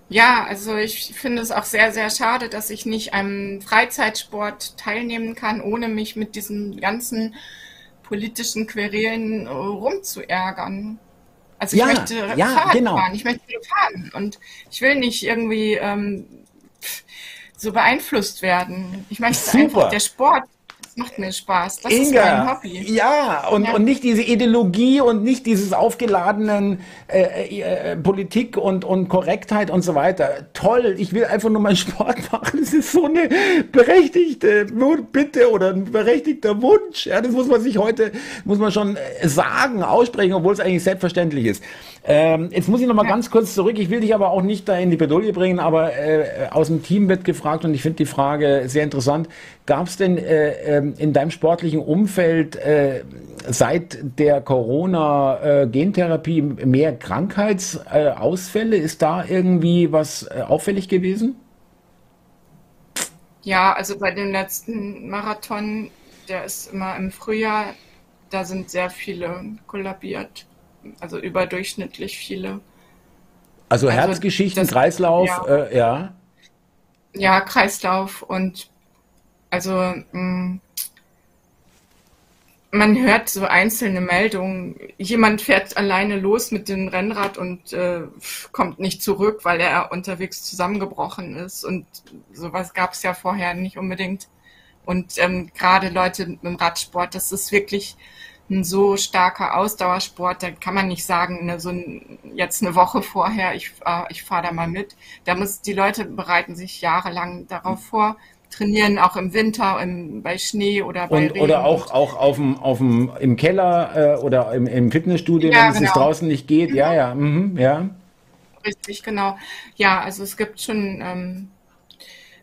Speaker 2: Ja, also ich finde es auch sehr, sehr schade, dass ich nicht am Freizeitsport teilnehmen kann, ohne mich mit diesen ganzen politischen Querelen rumzuärgern. Also ich ja, möchte ja, Fahrrad genau. fahren, ich möchte fahren und ich will nicht irgendwie ähm, so beeinflusst werden. Ich möchte Super. einfach, der Sport macht mir Spaß. Das
Speaker 1: Inga, ist mein Hobby. Ja und, ja. und nicht diese Ideologie und nicht dieses aufgeladenen äh, äh, Politik und, und Korrektheit und so weiter. Toll, ich will einfach nur meinen Sport machen. Das ist so eine berechtigte Bitte oder ein berechtigter Wunsch. Ja, das muss man sich heute, muss man schon äh, sagen, aussprechen, obwohl es eigentlich selbstverständlich ist. Ähm, jetzt muss ich noch mal ja. ganz kurz zurück. Ich will dich aber auch nicht da in die Bedouille bringen, aber äh, aus dem Team wird gefragt und ich finde die Frage sehr interessant. Gab es denn äh, ähm, in deinem sportlichen Umfeld äh, seit der Corona-Gentherapie mehr Krankheitsausfälle? Ist da irgendwie was äh, auffällig gewesen?
Speaker 2: Ja, also bei dem letzten Marathon, der ist immer im Frühjahr, da sind sehr viele kollabiert also überdurchschnittlich viele.
Speaker 1: Also, also Herzgeschichten, das, Kreislauf, ja. Äh, ja.
Speaker 2: Ja, Kreislauf und also mh, mm, man hört so einzelne Meldungen. Jemand fährt alleine los mit dem Rennrad und äh, kommt nicht zurück, weil er unterwegs zusammengebrochen ist. Und sowas gab es ja vorher nicht unbedingt. Und ähm, gerade Leute mit dem Radsport, das ist wirklich ein so starker Ausdauersport, da kann man nicht sagen, ne, so ein, jetzt eine Woche vorher, ich, äh, ich fahre da mal mit. Da muss, die Leute bereiten sich jahrelang darauf vor, trainieren auch im Winter, im, bei Schnee oder bei
Speaker 1: und, Regen. Oder auch, auch auf dem, auf dem, im Keller äh, oder im, im Fitnessstudio, ja, wenn genau. es draußen nicht geht. Mhm. Ja, ja, mhm, ja.
Speaker 2: Richtig, genau. Ja, also es gibt schon ähm,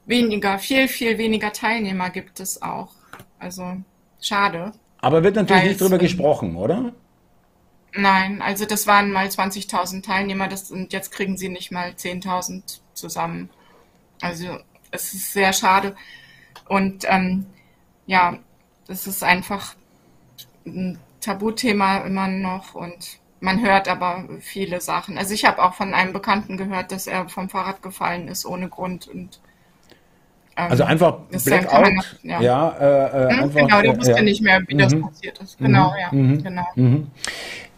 Speaker 2: weniger, viel, viel weniger Teilnehmer gibt es auch. Also schade.
Speaker 1: Aber wird natürlich nicht drüber gesprochen, oder?
Speaker 2: Nein, also das waren mal 20.000 Teilnehmer das, und jetzt kriegen sie nicht mal 10.000 zusammen. Also es ist sehr schade. Und ähm, ja, das ist einfach ein Tabuthema immer noch und man hört aber viele Sachen. Also ich habe auch von einem Bekannten gehört, dass er vom Fahrrad gefallen ist ohne Grund und
Speaker 1: ähm, also einfach Blackout,
Speaker 2: ja. ja äh, hm, einfach, genau, der wusste ja. nicht mehr, wie das mhm. passiert ist. Genau, mhm. ja, mhm. genau.
Speaker 1: Mhm.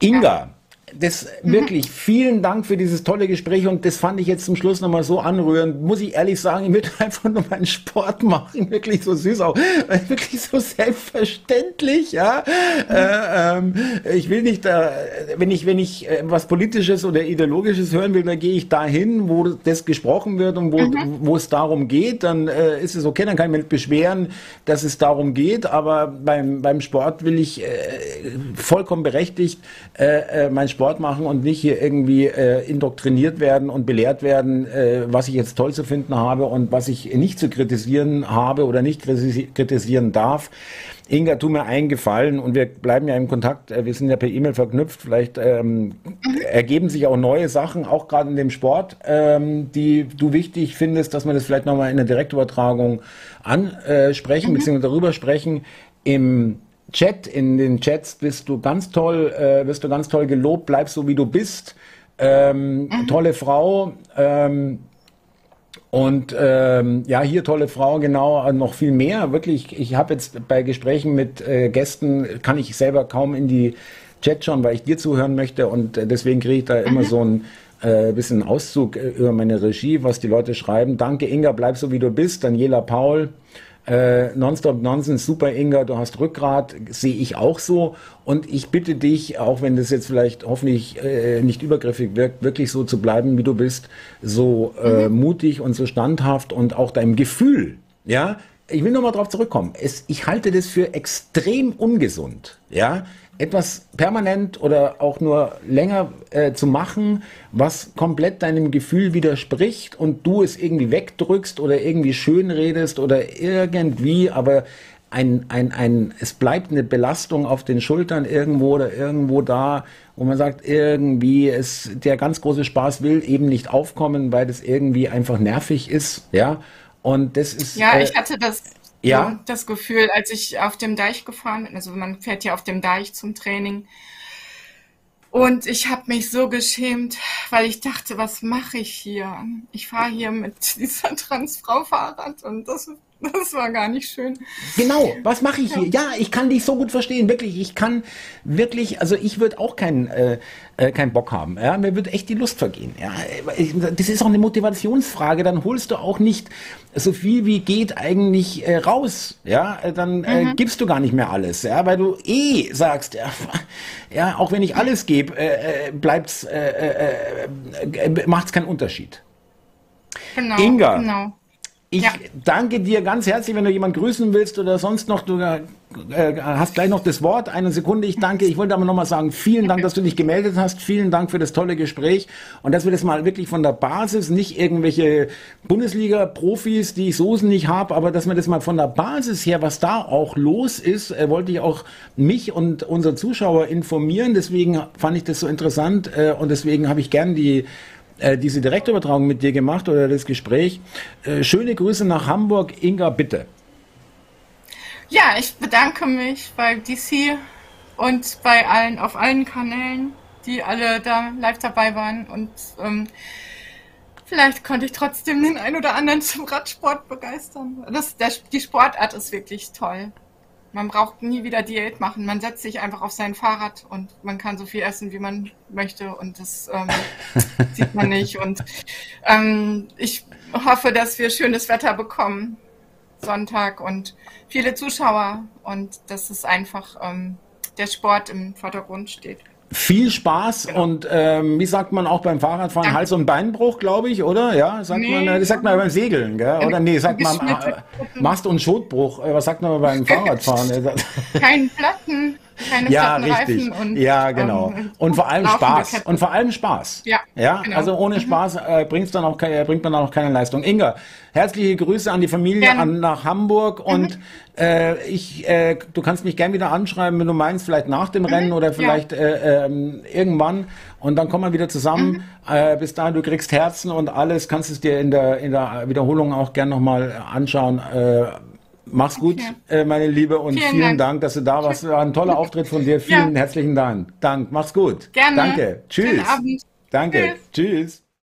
Speaker 1: Inga, das mhm. wirklich vielen Dank für dieses tolle Gespräch und das fand ich jetzt zum Schluss nochmal so anrührend. Muss ich ehrlich sagen, ich will einfach nur meinen Sport machen, wirklich so süß auch, wirklich so selbstverständlich, ja. Äh, ähm, ich will nicht da, wenn ich, wenn ich äh, was Politisches oder Ideologisches hören will, dann gehe ich dahin, wo das gesprochen wird und wo, mhm. wo es darum geht, dann äh, ist es okay, dann kann ich mich beschweren, dass es darum geht, aber beim, beim Sport will ich äh, vollkommen berechtigt äh, äh mein Sport Sport machen und nicht hier irgendwie äh, indoktriniert werden und belehrt werden, äh, was ich jetzt toll zu finden habe und was ich nicht zu kritisieren habe oder nicht kritisieren darf. Inga, tu mir einen Gefallen und wir bleiben ja im Kontakt. Äh, wir sind ja per E-Mail verknüpft. Vielleicht ähm, ergeben sich auch neue Sachen, auch gerade in dem Sport, ähm, die du wichtig findest, dass wir das vielleicht nochmal in der Direktübertragung ansprechen, mhm. beziehungsweise darüber sprechen. Im Chat, in den Chats bist du ganz toll, äh, wirst du ganz toll gelobt, bleib so wie du bist. Ähm, mhm. Tolle Frau. Ähm, und ähm, ja, hier tolle Frau, genau, noch viel mehr. Wirklich, ich habe jetzt bei Gesprächen mit äh, Gästen, kann ich selber kaum in die Chat schauen, weil ich dir zuhören möchte und äh, deswegen kriege ich da mhm. immer so ein äh, bisschen Auszug äh, über meine Regie, was die Leute schreiben. Danke Inga, bleib so wie du bist. Daniela Paul, äh, Nonstop Nonsense, super Inga, du hast Rückgrat, sehe ich auch so. Und ich bitte dich, auch wenn das jetzt vielleicht hoffentlich äh, nicht übergriffig wirkt, wirklich so zu bleiben, wie du bist, so äh, mhm. mutig und so standhaft und auch deinem Gefühl, ja. Ich will nochmal drauf zurückkommen. Es, ich halte das für extrem ungesund, ja etwas permanent oder auch nur länger äh, zu machen, was komplett deinem Gefühl widerspricht und du es irgendwie wegdrückst oder irgendwie schön redest oder irgendwie, aber ein, ein, ein, es bleibt eine Belastung auf den Schultern irgendwo oder irgendwo da, wo man sagt, irgendwie ist der ganz große Spaß will eben nicht aufkommen, weil das irgendwie einfach nervig ist, ja. Und das ist.
Speaker 2: Ja, äh, ich hatte das, ja? das Gefühl, als ich auf dem Deich gefahren bin, also man fährt ja auf dem Deich zum Training. Und ich habe mich so geschämt, weil ich dachte, was mache ich hier? Ich fahre hier mit dieser Transfrau-Fahrrad und das Das war gar nicht schön.
Speaker 1: Genau, was mache ich hier? Ja, ich kann dich so gut verstehen, wirklich. Ich kann wirklich, also ich würde auch keinen äh, äh, keinen Bock haben. Ja? Mir würde echt die Lust vergehen. Ja? Das ist auch eine Motivationsfrage. Dann holst du auch nicht so viel wie geht eigentlich äh, raus. Ja, dann äh, mhm. gibst du gar nicht mehr alles, ja, weil du eh sagst, ja, ja auch wenn ich alles gebe, äh, äh bleibt's, äh, äh, äh, macht's keinen Unterschied. Genau, Inga, genau. Ich ja. danke dir ganz herzlich, wenn du jemanden grüßen willst oder sonst noch, du äh, hast gleich noch das Wort. Eine Sekunde, ich danke. Ich wollte aber nochmal sagen, vielen Dank, dass du dich gemeldet hast. Vielen Dank für das tolle Gespräch und dass wir das mal wirklich von der Basis, nicht irgendwelche Bundesliga-Profis, die ich so nicht habe, aber dass wir das mal von der Basis her, was da auch los ist, äh, wollte ich auch mich und unsere Zuschauer informieren. Deswegen fand ich das so interessant äh, und deswegen habe ich gern die äh, diese Direktübertragung mit dir gemacht oder das Gespräch. Äh, schöne Grüße nach Hamburg. Inga, bitte.
Speaker 2: Ja, ich bedanke mich bei DC und bei allen, auf allen Kanälen, die alle da live dabei waren und ähm, vielleicht konnte ich trotzdem den einen oder anderen zum Radsport begeistern. Das, der, die Sportart ist wirklich toll. Man braucht nie wieder Diät machen. Man setzt sich einfach auf sein Fahrrad und man kann so viel essen, wie man möchte und das ähm, sieht man nicht. Und ähm, ich hoffe, dass wir schönes Wetter bekommen Sonntag und viele Zuschauer und dass es einfach ähm, der Sport im Vordergrund steht.
Speaker 1: Viel Spaß genau. und ähm, wie sagt man auch beim Fahrradfahren Danke. Hals- und Beinbruch, glaube ich, oder? Ja, sagt nee, man, das sagt man beim Segeln, gell? Oder nee, sagt man äh, Mast- und Schotbruch. Äh, was sagt man beim Fahrradfahren?
Speaker 2: Kein Platten keine
Speaker 1: ja, richtig. Und, ja, genau. Ähm, und vor allem Spaß. Und vor allem Spaß. Ja, ja genau. also ohne mhm. Spaß äh, bringt's dann auch, äh, bringt man dann auch keine Leistung. Inga, herzliche Grüße an die Familie, an, nach Hamburg und mhm. Äh, ich, äh, du kannst mich gern wieder anschreiben, wenn du meinst, vielleicht nach dem mhm. Rennen oder vielleicht ja. äh, ähm, irgendwann und dann kommen wir wieder zusammen. Mhm. Äh, bis dahin, du kriegst Herzen und alles, kannst es dir in der, in der Wiederholung auch gern nochmal anschauen. Äh, Mach's gut, okay. äh, meine Liebe, und vielen, vielen Dank. Dank. dass du da warst. War ein toller Auftritt von dir. Vielen ja. herzlichen Dank. Dank. Mach's gut.
Speaker 2: Gerne.
Speaker 1: Danke. Tschüss. Danke. Tschüss. Tschüss.